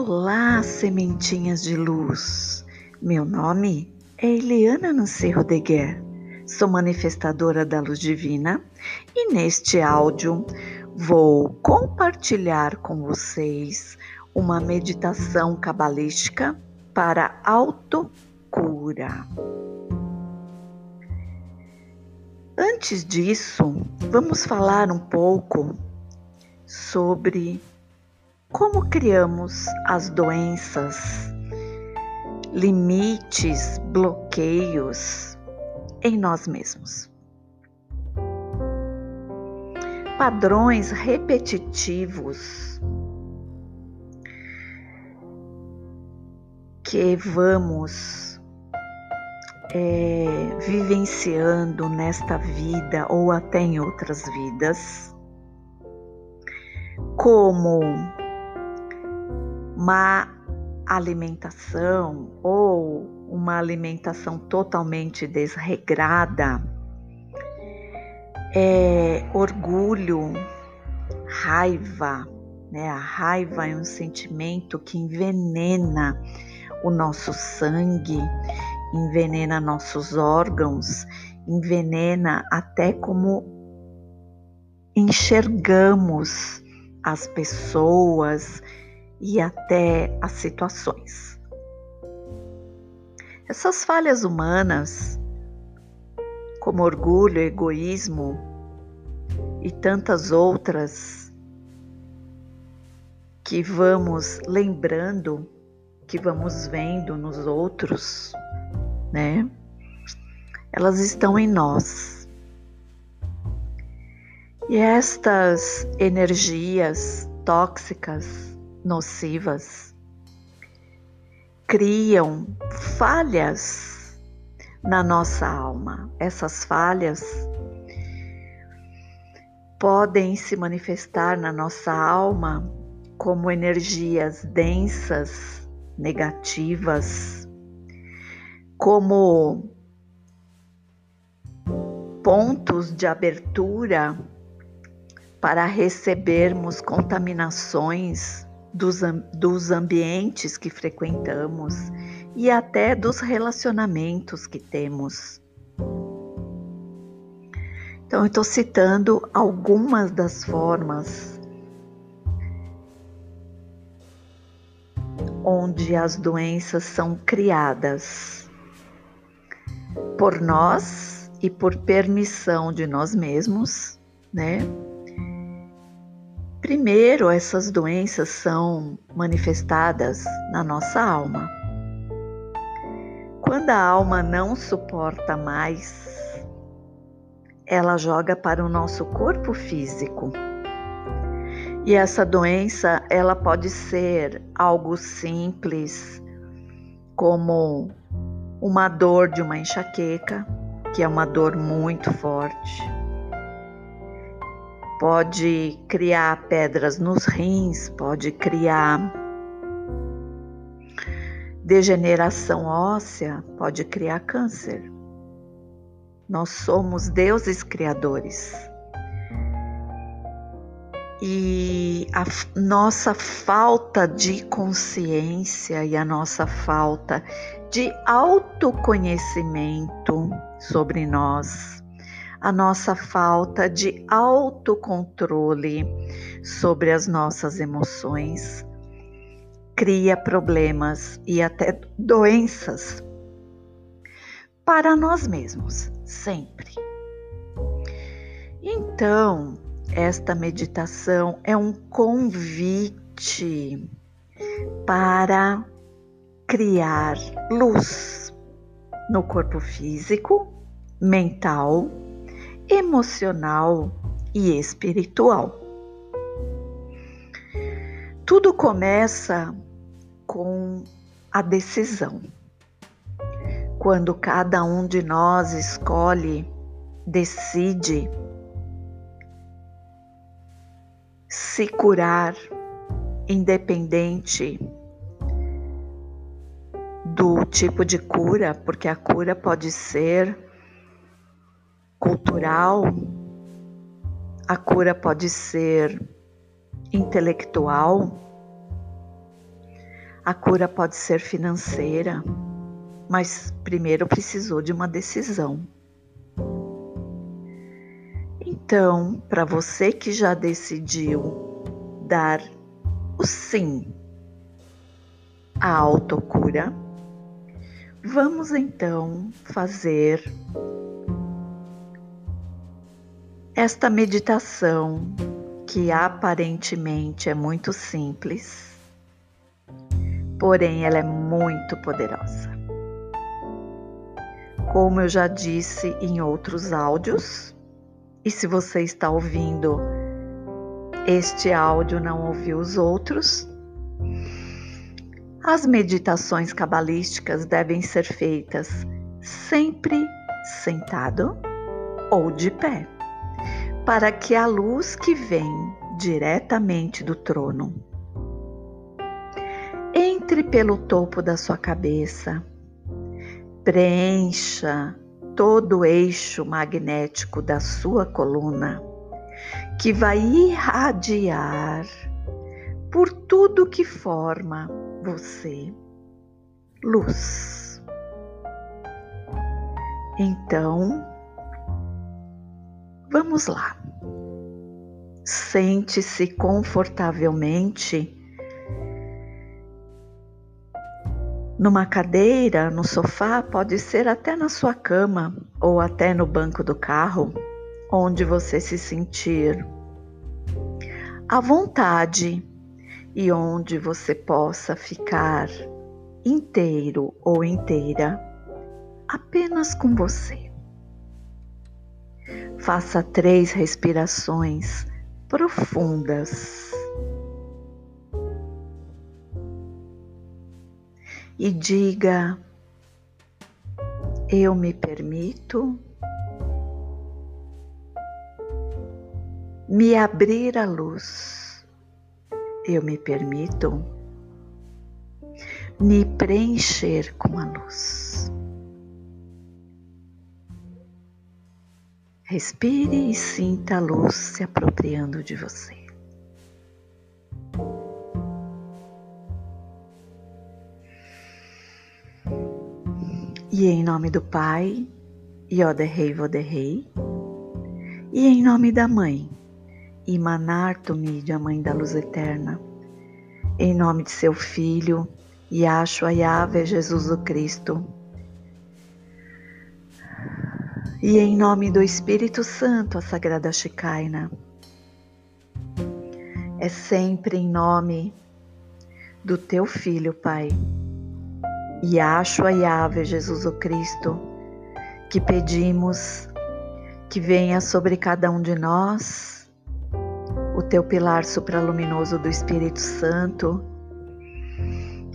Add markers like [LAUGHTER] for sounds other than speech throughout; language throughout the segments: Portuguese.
Olá, sementinhas de luz. Meu nome é Eliana Nancy Rodeguer. Sou manifestadora da luz divina e neste áudio vou compartilhar com vocês uma meditação cabalística para autocura. Antes disso, vamos falar um pouco sobre como criamos as doenças, limites, bloqueios em nós mesmos. Padrões repetitivos que vamos é, vivenciando nesta vida ou até em outras vidas, como má alimentação ou uma alimentação totalmente desregrada, é, orgulho, raiva, né? A raiva é um sentimento que envenena o nosso sangue, envenena nossos órgãos, envenena até como enxergamos as pessoas, e até as situações. Essas falhas humanas, como orgulho, egoísmo e tantas outras que vamos lembrando, que vamos vendo nos outros, né? Elas estão em nós. E estas energias tóxicas nocivas, criam falhas na nossa alma. Essas falhas podem se manifestar na nossa alma como energias densas, negativas, como pontos de abertura para recebermos contaminações dos, dos ambientes que frequentamos e até dos relacionamentos que temos. Então, eu estou citando algumas das formas onde as doenças são criadas por nós e por permissão de nós mesmos, né? Primeiro, essas doenças são manifestadas na nossa alma. Quando a alma não suporta mais, ela joga para o nosso corpo físico. E essa doença, ela pode ser algo simples, como uma dor de uma enxaqueca, que é uma dor muito forte pode criar pedras nos rins, pode criar degeneração óssea, pode criar câncer. Nós somos deuses criadores. E a nossa falta de consciência e a nossa falta de autoconhecimento sobre nós a nossa falta de autocontrole sobre as nossas emoções cria problemas e até doenças para nós mesmos, sempre. Então, esta meditação é um convite para criar luz no corpo físico, mental emocional e espiritual. Tudo começa com a decisão. Quando cada um de nós escolhe, decide se curar, independente do tipo de cura, porque a cura pode ser cultural, a cura pode ser intelectual, A cura pode ser financeira, mas primeiro precisou de uma decisão. Então, para você que já decidiu dar o sim à autocura, vamos então fazer esta meditação que aparentemente é muito simples, porém ela é muito poderosa. Como eu já disse em outros áudios, e se você está ouvindo este áudio não ouviu os outros, as meditações cabalísticas devem ser feitas sempre sentado ou de pé, para que a luz que vem diretamente do trono entre pelo topo da sua cabeça, preencha todo o eixo magnético da sua coluna, que vai irradiar por tudo que forma você luz. Então, vamos lá. Sente-se confortavelmente numa cadeira, no sofá, pode ser até na sua cama ou até no banco do carro, onde você se sentir à vontade e onde você possa ficar inteiro ou inteira apenas com você. Faça três respirações profundas e diga: Eu me permito me abrir à luz, eu me permito me preencher com a luz. Respire e sinta a luz se apropriando de você. E em nome do Pai, Yoderrei Voderrei, e em nome da Mãe, Imanarto-me, a Mãe da Luz Eterna, em nome de seu Filho, Yahshua Yahvé Jesus o Cristo, e em nome do Espírito Santo, a Sagrada Shekinah, é sempre em nome do teu Filho, Pai Yahshua Yahvé Jesus o Cristo, que pedimos que venha sobre cada um de nós o teu pilar supraluminoso do Espírito Santo,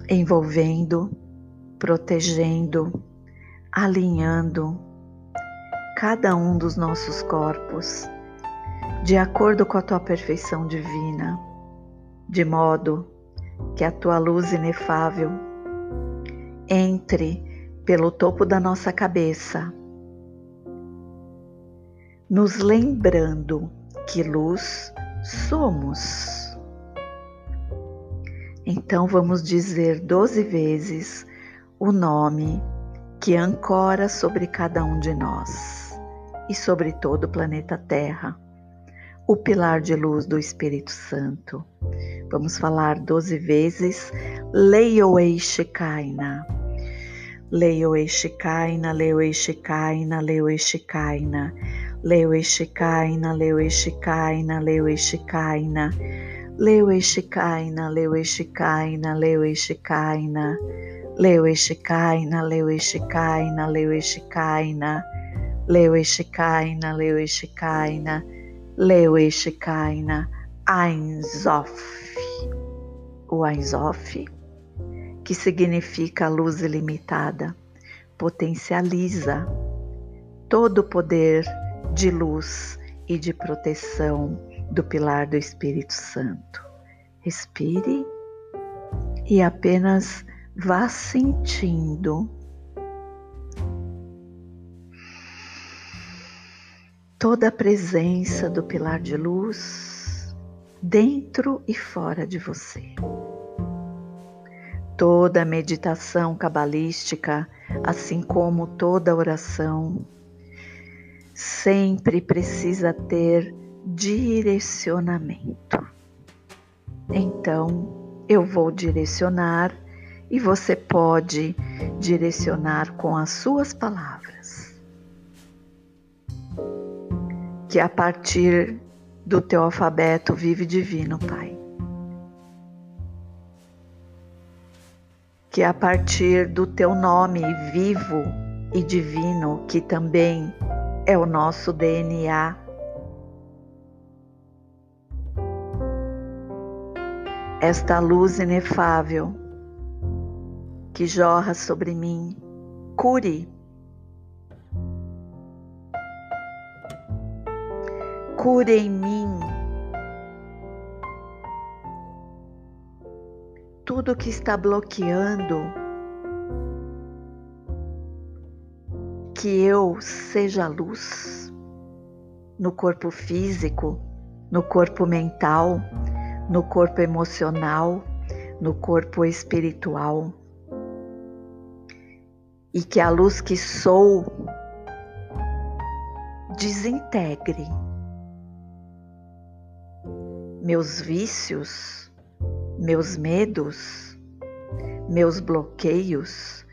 envolvendo, protegendo, alinhando cada um dos nossos corpos de acordo com a tua perfeição divina, de modo que a tua luz inefável entre pelo topo da nossa cabeça, nos lembrando que luz somos. Então vamos dizer doze vezes o nome que ancora sobre cada um de nós e sobre todo o planeta Terra, o pilar de luz do Espírito Santo. Vamos falar doze vezes Leioei Shekaina. Leioei Shekaina, Leioei Shekaina, Leioei Shekaina. Leioei Shekaina, Leioei Shekaina, Leioei Shekaina. Leioei Shekaina, Leioei Shekaina, Leioei Shekaina. Leioei Shekaina, Leioei Shekaina, Leioei Shekaina. Leioei Shekaina, Leioei Shekaina. Leioei Shekaina. Ein Sof. O Ein Sof que significa luz ilimitada, potencializa todo o poder de luz e de proteção do pilar do Espírito Santo. Respire e apenas vá sentindo toda a presença do pilar de luz dentro e fora de você toda meditação cabalística, assim como toda oração, sempre precisa ter direcionamento. Então, eu vou direcionar e você pode direcionar com as suas palavras. Que a partir do teu alfabeto vive divino, Pai. Que a partir do teu nome vivo e divino, que também é o nosso DNA, esta luz inefável que jorra sobre mim, cure. Cure em mim tudo que está bloqueando que eu seja luz no corpo físico, no corpo mental, no corpo emocional, no corpo espiritual. E que a luz que sou desintegre meus vícios, meus medos, meus bloqueios,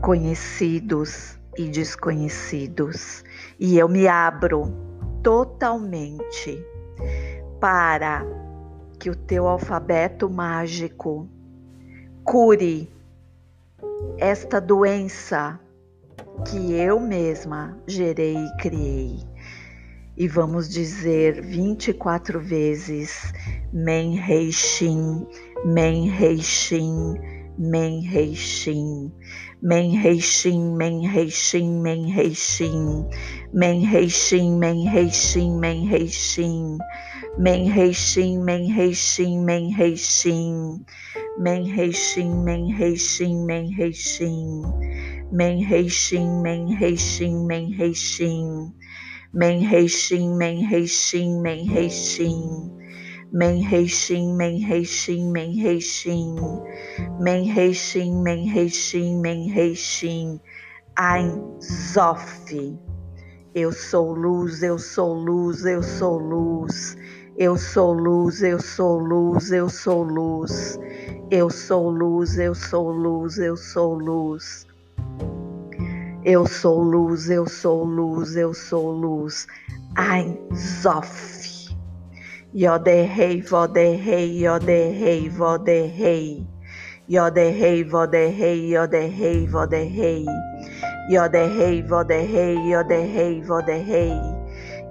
conhecidos e desconhecidos, e eu me abro totalmente para que o teu alfabeto mágico cure esta doença que eu mesma gerei e criei. E vamos dizer 24 vezes Men Rei Shin, Men Rei Shin, Men Rei Shin, Men Rei Shin, Men Rei Shin, Men Rei Shin, Men Rei Shin, Men Rei Shin, Men Rei Shin. Men Rei Shin, Men Rei Shin, Men Rei Shin. Men Rei Shin, Men Rei Shin, Men Rei Shin. Men Rei Shin, Men Rei Shin, Men Rei Menreishim, Men Menreishim. Menreishim, Menreishim, Menreishim. Menreishim, Menreishim, Menreishim. Ein Sof. Eu sou luz, eu sou luz, eu sou luz. Eu sou luz, eu sou luz, eu sou luz. Eu sou luz, eu sou luz, eu sou luz. Eu sou luz. Eu sou luz, eu sou luz, eu sou luz. Ein Zof. Yoderrei, voderrei, yoderrei, voderrei. Yoderrei, voderrei, yoderrei, voderrei. Yoderrei, voderrei, yoderrei, voderrei.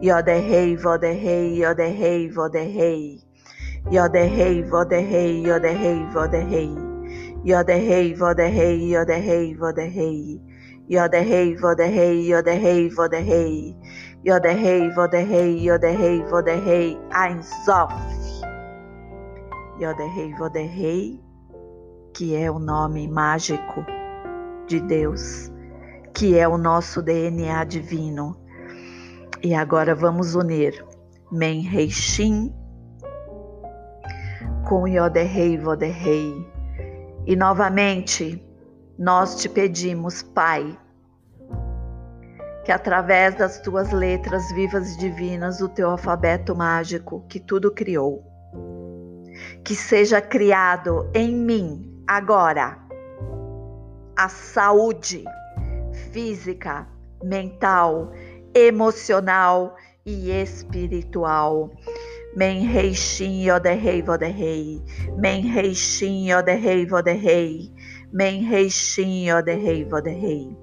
Yoderrei, voderrei, yoderrei, voderrei. Yoderrei, voderrei, yoderrei, voderrei. Yoderrei, voderrei, yoderrei, voderrei. Yoderrei, voderrei, yoderrei, voderrei. Yoderrei, voderrei, yoderrei, voderrei. Ein Sof. Yoderrei, voderrei, que é o nome mágico de Deus, que é o nosso DNA divino e agora vamos unir Men Rei Shin com Yoderrei Voderrei. E novamente nós te pedimos, Pai, que através das tuas letras vivas e divinas, o teu alfabeto mágico que tudo criou, que seja criado em mim agora a saúde física, mental, emocional e espiritual. Men rei shin yoderrei voderrei. Men rei shin yoderrei voderrei. Men rei shin yoderrei voderrei.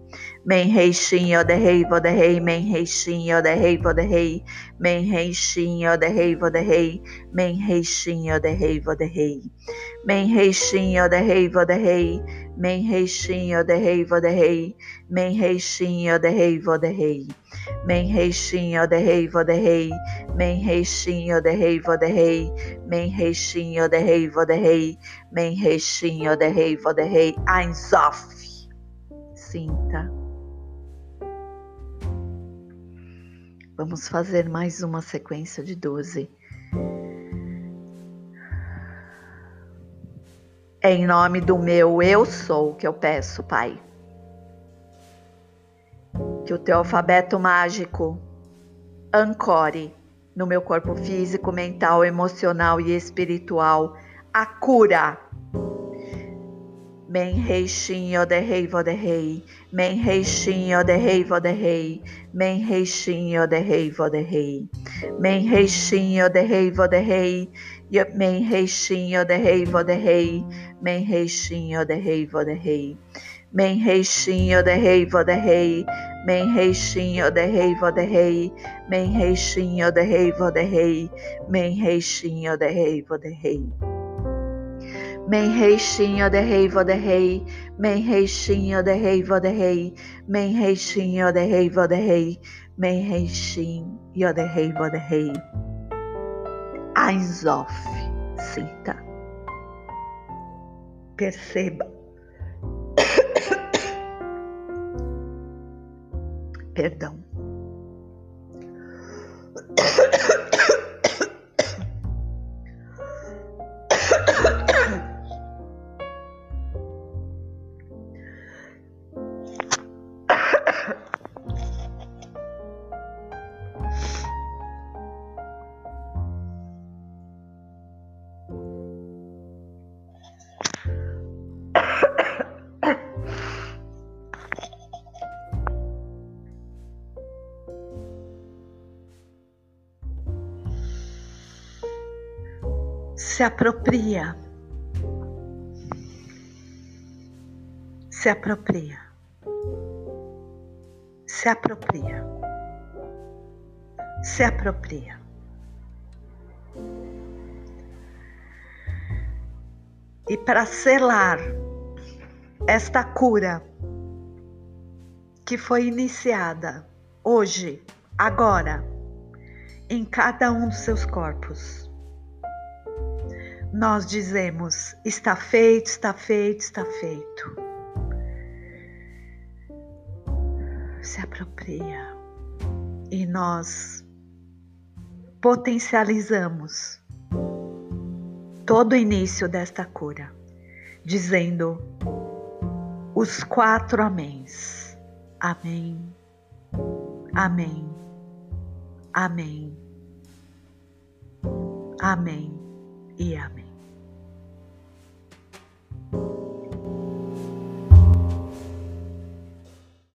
Men rei shin yoderrei voderrei. Men rei shin yoderrei voderrei. Men rei shin yoderrei voderrei. Men rei shin yoderrei voderrei. Men rei shin yoderrei voderrei. Men rei shin yoderrei voderrei. Men rei shin yoderrei voderrei. Men rei shin yoderrei voderrei. Men rei shin yoderrei voderrei. Men rei shin yoderrei voderrei. Men rei shin yoderrei voderrei. Ein Sof. Sinta. Vamos fazer mais uma sequência de doze. É em nome do meu eu sou que eu peço, Pai que o teu alfabeto mágico ancore no meu corpo físico, mental, emocional e espiritual a cura. Men rei shin de rei, men rei shin de rei, men rei shin de rei, men rei shin de rei, men rei shin de rei, men rei shin de rei. Men reishin oderrei voderrei, men reishin oderrei voderrei, men reishin oderrei voderrei, men reishin oderrei voderrei. Men reishin oderrei voderrei, men reishin oderrei voderrei, men reishin oderrei voderrei, men reishin oderrei voderrei. Eyes off, sinta. Perceba. [COUGHS] Perdão. Se apropria. Se apropria. Se apropria. Se apropria. E para selar esta cura que foi iniciada hoje, agora, em cada um dos seus corpos nós dizemos: está feito, está feito, está feito. Se apropria e nós potencializamos todo o início desta cura, dizendo os quatro améns. Amém, amém, amém, amém e amém.